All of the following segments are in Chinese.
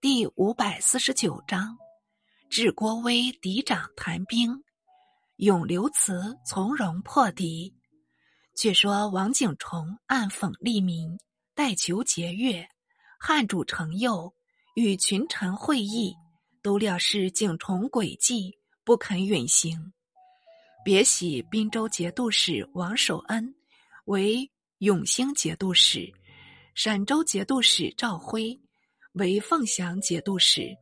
第五百四十九章，智郭威敌长谈兵，永留慈从容破敌。却说王景崇暗讽利民，代求节钺。汉主程佑与群臣会议，都料是景崇诡计，不肯允行。别喜滨州节度使王守恩为永兴节度使，陕州节度使赵辉。为凤翔节度使，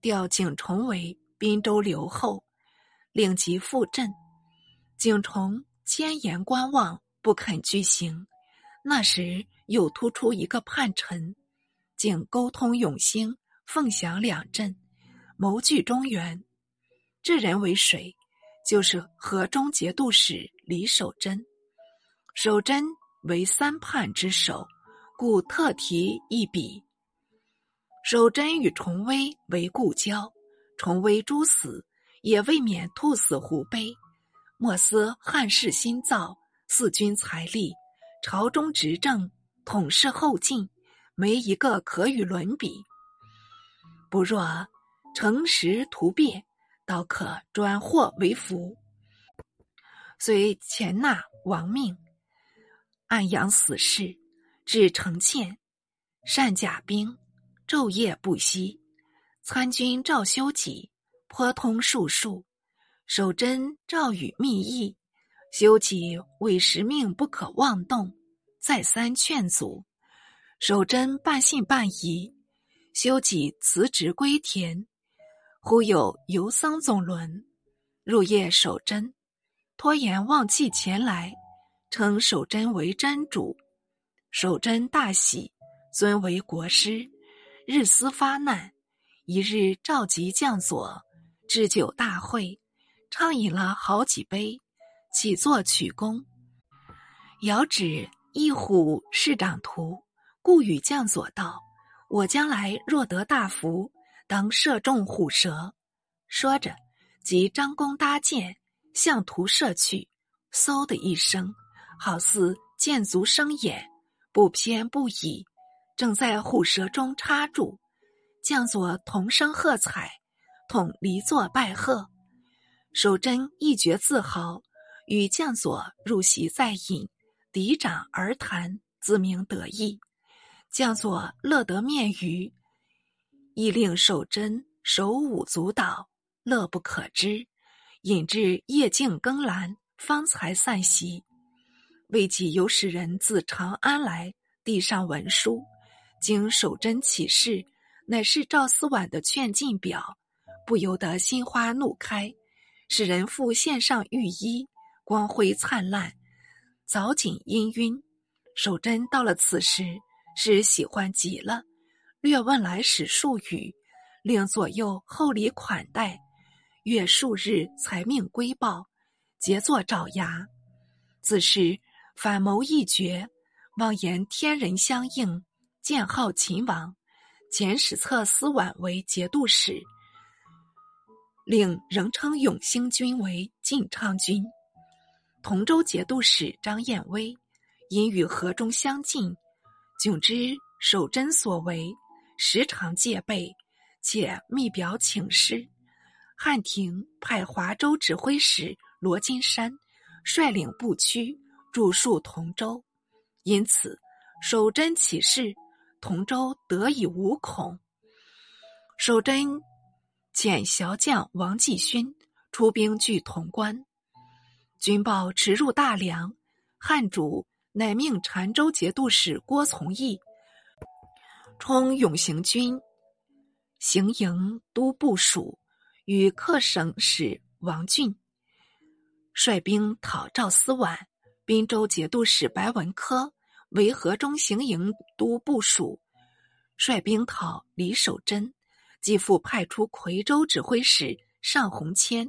调景崇为滨州留后，令其赴镇。景崇千言观望，不肯具行。那时又突出一个叛臣，竟沟通永兴、凤翔两镇，谋据中原。这人为谁？就是河中节度使李守贞。守贞为三叛之首，故特提一笔。守贞与崇威为故交，崇威诛死，也未免兔死狐悲。莫思汉室新造，四军财力，朝中执政，统摄后进，没一个可与伦比。不若诚实图变，倒可转祸为福。虽钱纳亡命，暗养死士，至城堑，善甲兵。昼夜不息，参军赵修己颇通术数，守贞赵与密议，修己为时命不可妄动，再三劝阻，守贞半信半疑，修己辞职归田。忽有游僧总轮入夜守贞，拖延忘气前来，称守贞为真主，守贞大喜，尊为国师。日思发难，一日召集将佐，置酒大会，畅饮了好几杯，起坐取功。遥指一虎是长徒，故与将佐道：“我将来若得大福，当射中虎蛇。”说着，即张弓搭箭，向图射去。嗖的一声，好似箭足生眼，不偏不倚。正在虎舌中插住，将佐同声喝彩，统离座拜贺。守贞一觉自豪，与将佐入席再饮，敌掌而谈，自鸣得意。将佐乐得面愉，亦令守贞手舞足蹈，乐不可支。引至夜静更阑，方才散席。未几，有使人自长安来，递上文书。经守贞启示，乃是赵思婉的劝进表，不由得心花怒开，使人赴献上御衣，光辉灿烂，早景氤氲。守贞到了此时，是喜欢极了，略问来使数语，令左右厚礼款待，约数日才命归报，节作爪牙。自是反谋一绝，妄言天人相应。建号秦王，遣史册司宛为节度使，令仍称永兴军为晋昌军。同州节度使张彦威因与河中相近，迥知守贞所为，时常戒备，且密表请示。汉廷派华州指挥使罗金山率领部曲驻戍同州，因此守贞起事。同州得以无恐。守贞遣骁将王继勋出兵据潼关，军报驰入大梁，汉主乃命澶州节度使郭从义充永行军行营都部署，与客省使王俊率兵讨赵思宛，滨州节度使白文科。为河中行营都部署，率兵讨李守贞，继复派出夔州指挥使尚洪谦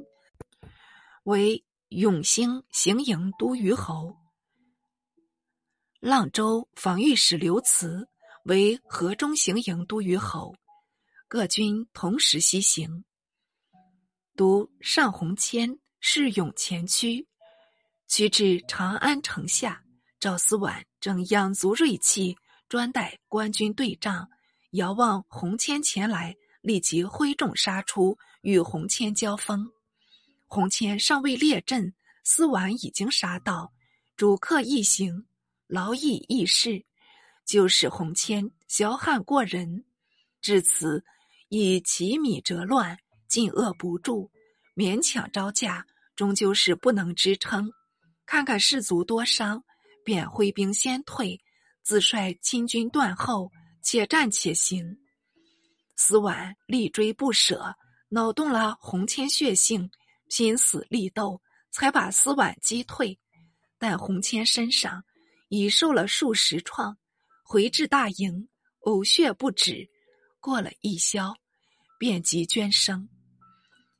为永兴行营都虞侯，阆州防御使刘慈为河中行营都虞侯，各军同时西行。都尚洪谦势勇前驱，驱至长安城下。赵思婉正养足锐气，专待官军对仗，遥望洪谦前来，立即挥众杀出，与洪谦交锋。洪谦尚未列阵，思婉已经杀到，主客一行，劳役易事，就使洪谦骁悍过人。至此，以其米折乱，进遏不住，勉强招架，终究是不能支撑。看看士卒多伤，便挥兵先退，自率亲军断后。且战且行，司婉力追不舍，恼动了洪谦血性，拼死力斗，才把司婉击退。但洪谦身上已受了数十创，回至大营，呕血不止。过了一宵，便即捐生。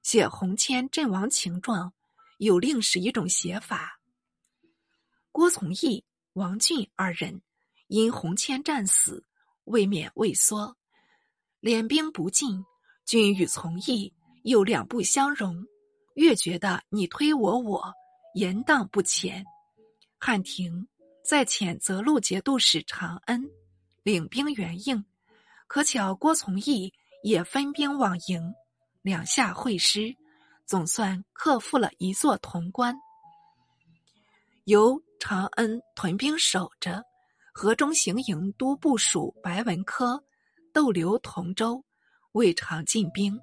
写洪谦阵亡情状，有另是一种写法。郭从义、王俊二人因洪谦战死。未免畏缩，敛兵不进，君与从义又两不相容，越觉得你推我我，言荡不前。汉廷在遣责路节度使长恩领兵援应，可巧郭从义也分兵往迎，两下会师，总算克复了一座潼关。由长恩屯兵守着。河中行营都部署白文科逗留同州，未尝进兵。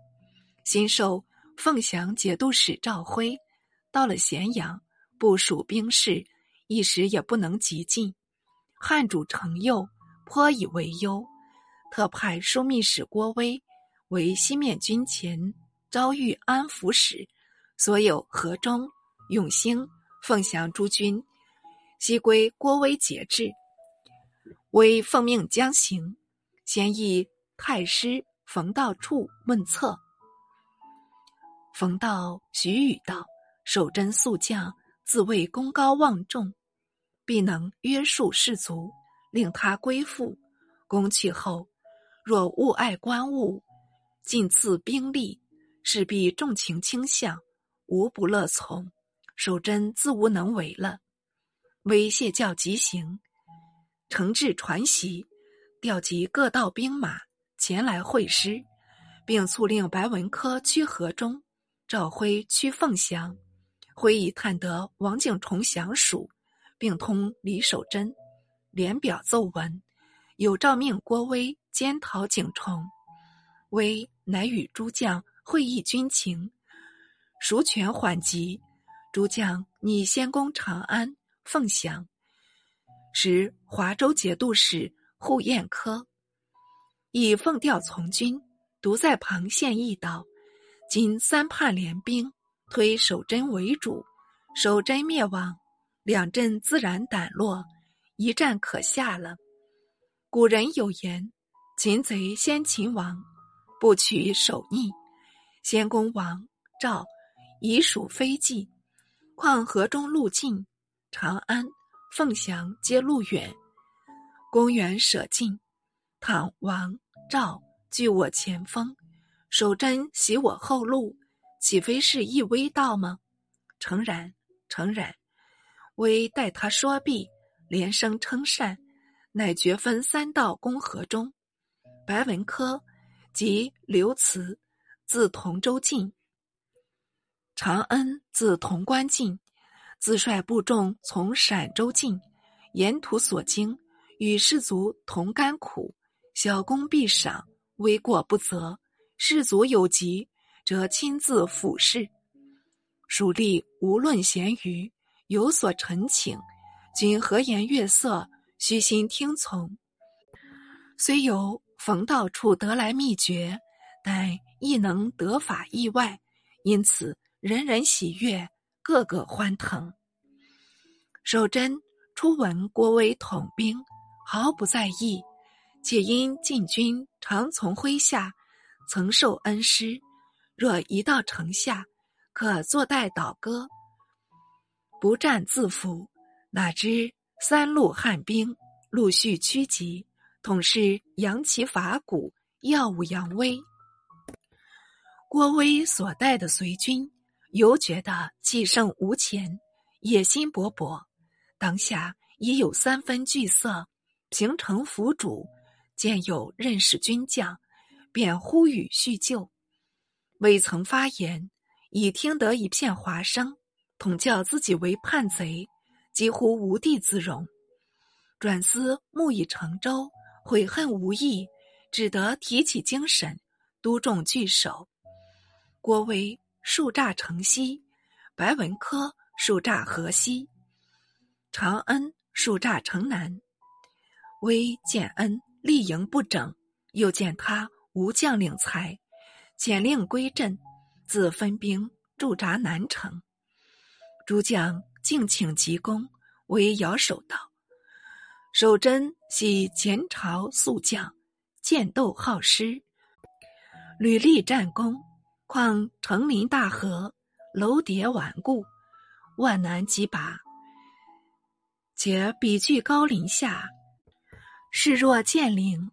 新授凤翔节度使赵辉到了咸阳，部署兵士，一时也不能急进。汉主程佑颇以为忧，特派枢密使郭威为西面军前招谕安抚使，所有河中、永兴、凤翔诸军，悉归郭威节制。为奉命将行，先议太师冯道处问策。冯道许语道：“守贞素将，自谓功高望重，必能约束士卒，令他归附。攻去后，若误爱官务，尽赐兵力，势必重情轻向，无不乐从。守贞自无能为了。威谢教急行。”承制传檄，调集各道兵马前来会师，并促令白文科趋河中，赵辉趋凤翔。辉已探得王景崇降蜀，并通李守贞，连表奏闻，有诏命郭威监讨景崇。威乃与诸将会议军情，蜀权缓急，诸将拟先攻长安、凤翔。时华州节度使户彦科以奉调从军，独在旁献议道：“今三叛联兵，推守贞为主，守贞灭亡，两镇自然胆落，一战可下了。古人有言：‘擒贼先擒王，不取守逆。’先攻王赵，已属非计。况河中路近，长安。”凤翔皆路远，公园舍近。倘王赵据我前锋，守贞袭我后路，岂非是一危道吗？诚然，诚然。微待他说毕，连声称善，乃决分三道攻河中。白文科及刘慈自同州进，长恩自潼关进。自率部众从陕州进，沿途所经，与士卒同甘苦，小功必赏，微过不责。士卒有疾，则亲自抚视。蜀吏无论闲余，有所陈请，均和颜悦色，虚心听从。虽有逢道处得来秘诀，但亦能得法意外，因此人人喜悦。个个欢腾。守贞初闻郭威统兵，毫不在意，且因禁军常从麾下，曾受恩师。若一到城下，可坐待倒戈，不战自服。哪知三路汉兵陆续趋集，统是扬旗伐鼓，耀武扬威。郭威所带的随军。犹觉得气盛无前，野心勃勃，当下已有三分惧色，平城府主，见有认识军将，便呼吁叙旧。未曾发言，已听得一片哗声，统叫自己为叛贼，几乎无地自容。转思木已成舟，悔恨无益，只得提起精神，督众聚首。郭威树栅城西，白文科树栅河西，长恩树栅城南。威见恩立营不整，又见他无将领才。简令归镇，自分兵驻扎南城。诸将敬请急功，为遥守道。守贞系前朝宿将，剑斗好施，屡立战功。况城林大河，楼叠顽固，万难击拔。且彼居高林下，势若剑岭。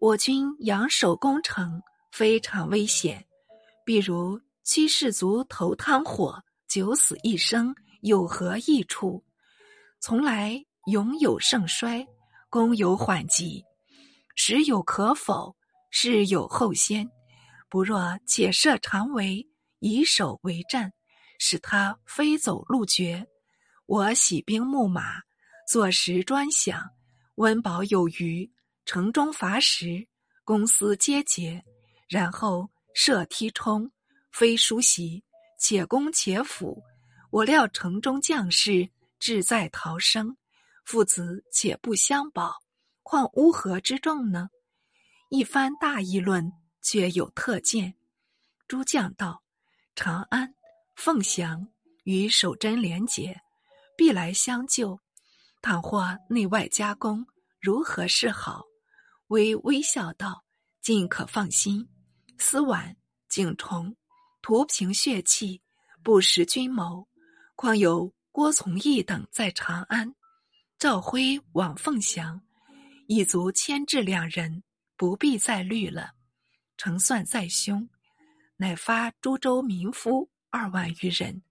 我军仰守攻城。非常危险，比如七士卒投汤火，九死一生，有何益处？从来勇有盛衰，功有缓急，时有可否，事有后先。不若且设长围，以守为战，使他飞走路绝。我喜兵牧马，坐时专享，温饱有余，城中乏食，公司皆竭。然后设梯冲，非疏袭，且攻且辅。我料城中将士志在逃生，父子且不相保，况乌合之众呢？一番大议论，却有特见。诸将道：长安、凤翔与守贞连结，必来相救。倘或内外夹攻，如何是好？微微笑道：尽可放心。司婉、景崇，图平血气，不识君谋。况有郭从义等在长安，赵辉往凤翔，已足牵制两人，不必再虑了。成算在胸，乃发诸州民夫二万余人，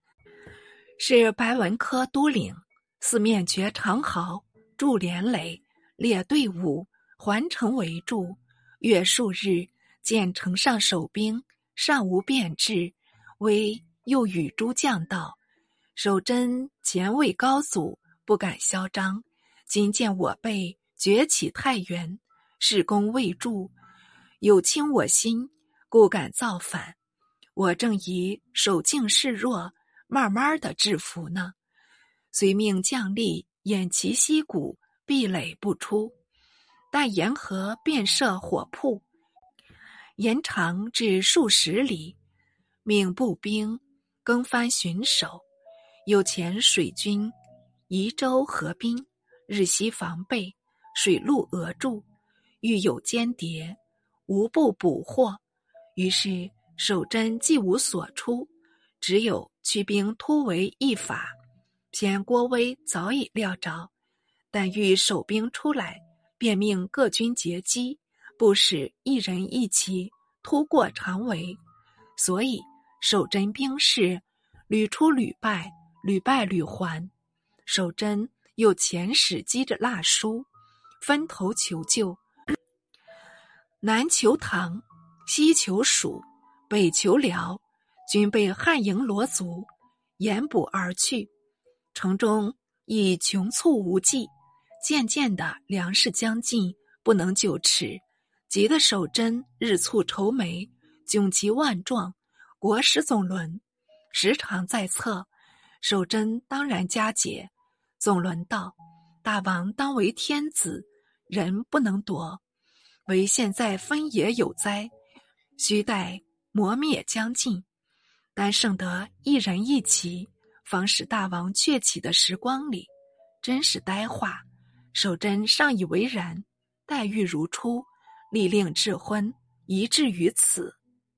是白文科都领，四面绝长壕，筑连垒，列队伍，环城围住，月数日。见城上守兵尚无变质，微又与诸将道：“守贞前卫高祖，不敢嚣张。今见我辈崛起太原，事功未著，有轻我心，故敢造反。我正以守静示弱，慢慢的制服呢。遂命将吏掩其溪谷，壁垒不出，但沿河便设火铺。”延长至数十里，命步兵更番巡守，有遣水军移舟河滨，日夕防备，水陆俄驻，遇有间谍，无不捕获。于是守贞既无所出，只有驱兵突围一法。偏郭威早已料着，但遇守兵出来，便命各军截击。不使一人一骑突过长围，所以守贞兵士屡出屡败，屡败屡还。守贞又遣使击着蜡书，分头求救，南求唐，西求蜀，北求辽，均被汉营罗族掩捕而去。城中已穷促无计，渐渐的粮食将尽，不能久持。急得守贞日促愁眉，窘急万状，国史总论时常在侧。守贞当然加解。总论道：“大王当为天子，人不能夺。唯现在分野有灾，须待磨灭将尽，但剩得一人一骑，方使大王崛起的时光里，真是呆话。”守贞尚以为然，待玉如初。历令智昏，一至于此。